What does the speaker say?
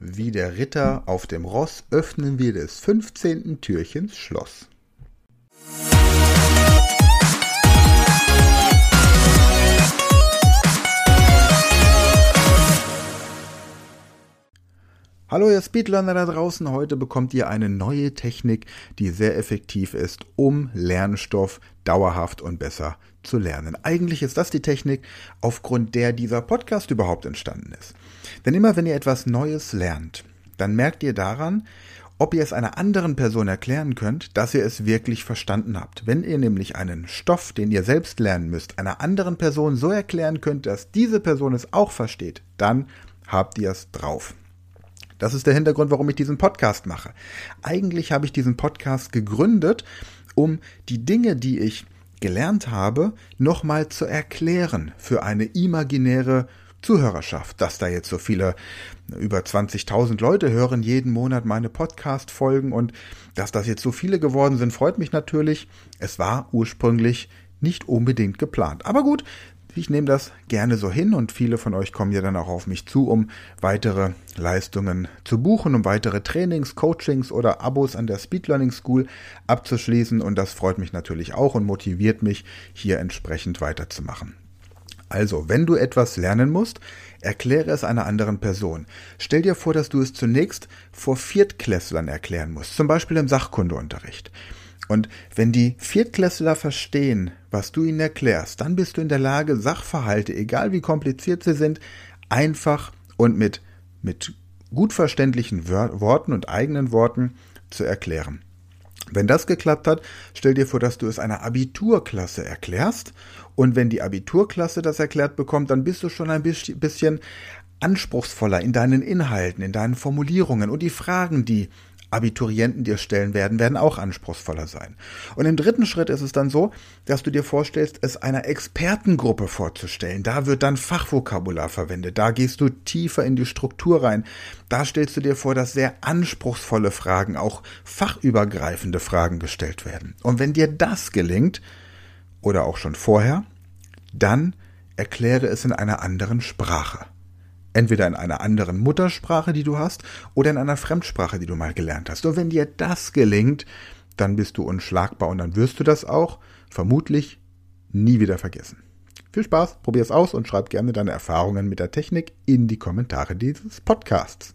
Wie der Ritter auf dem Ross öffnen wir des 15. Türchens Schloss. Hallo ihr Speedlearner da draußen, heute bekommt ihr eine neue Technik, die sehr effektiv ist, um Lernstoff dauerhaft und besser zu lernen. Eigentlich ist das die Technik, aufgrund der dieser Podcast überhaupt entstanden ist. Denn immer wenn ihr etwas Neues lernt, dann merkt ihr daran, ob ihr es einer anderen Person erklären könnt, dass ihr es wirklich verstanden habt. Wenn ihr nämlich einen Stoff, den ihr selbst lernen müsst, einer anderen Person so erklären könnt, dass diese Person es auch versteht, dann habt ihr es drauf. Das ist der Hintergrund, warum ich diesen Podcast mache. Eigentlich habe ich diesen Podcast gegründet, um die Dinge, die ich gelernt habe, nochmal zu erklären für eine imaginäre Zuhörerschaft, dass da jetzt so viele, über 20.000 Leute hören jeden Monat meine Podcast-Folgen und dass das jetzt so viele geworden sind, freut mich natürlich. Es war ursprünglich nicht unbedingt geplant. Aber gut, ich nehme das gerne so hin und viele von euch kommen ja dann auch auf mich zu, um weitere Leistungen zu buchen, um weitere Trainings, Coachings oder Abos an der Speed Learning School abzuschließen und das freut mich natürlich auch und motiviert mich, hier entsprechend weiterzumachen. Also, wenn du etwas lernen musst, erkläre es einer anderen Person. Stell dir vor, dass du es zunächst vor Viertklässlern erklären musst, zum Beispiel im Sachkundeunterricht. Und wenn die Viertklässler verstehen, was du ihnen erklärst, dann bist du in der Lage, Sachverhalte, egal wie kompliziert sie sind, einfach und mit, mit gut verständlichen Worten und eigenen Worten zu erklären. Wenn das geklappt hat, stell dir vor, dass du es einer Abiturklasse erklärst. Und wenn die Abiturklasse das erklärt bekommt, dann bist du schon ein bisschen anspruchsvoller in deinen Inhalten, in deinen Formulierungen und die Fragen, die Abiturienten dir stellen werden, werden auch anspruchsvoller sein. Und im dritten Schritt ist es dann so, dass du dir vorstellst, es einer Expertengruppe vorzustellen. Da wird dann Fachvokabular verwendet. Da gehst du tiefer in die Struktur rein. Da stellst du dir vor, dass sehr anspruchsvolle Fragen, auch fachübergreifende Fragen gestellt werden. Und wenn dir das gelingt, oder auch schon vorher, dann erkläre es in einer anderen Sprache. Entweder in einer anderen Muttersprache, die du hast, oder in einer Fremdsprache, die du mal gelernt hast. Und wenn dir das gelingt, dann bist du unschlagbar und dann wirst du das auch vermutlich nie wieder vergessen. Viel Spaß, probier es aus und schreib gerne deine Erfahrungen mit der Technik in die Kommentare dieses Podcasts.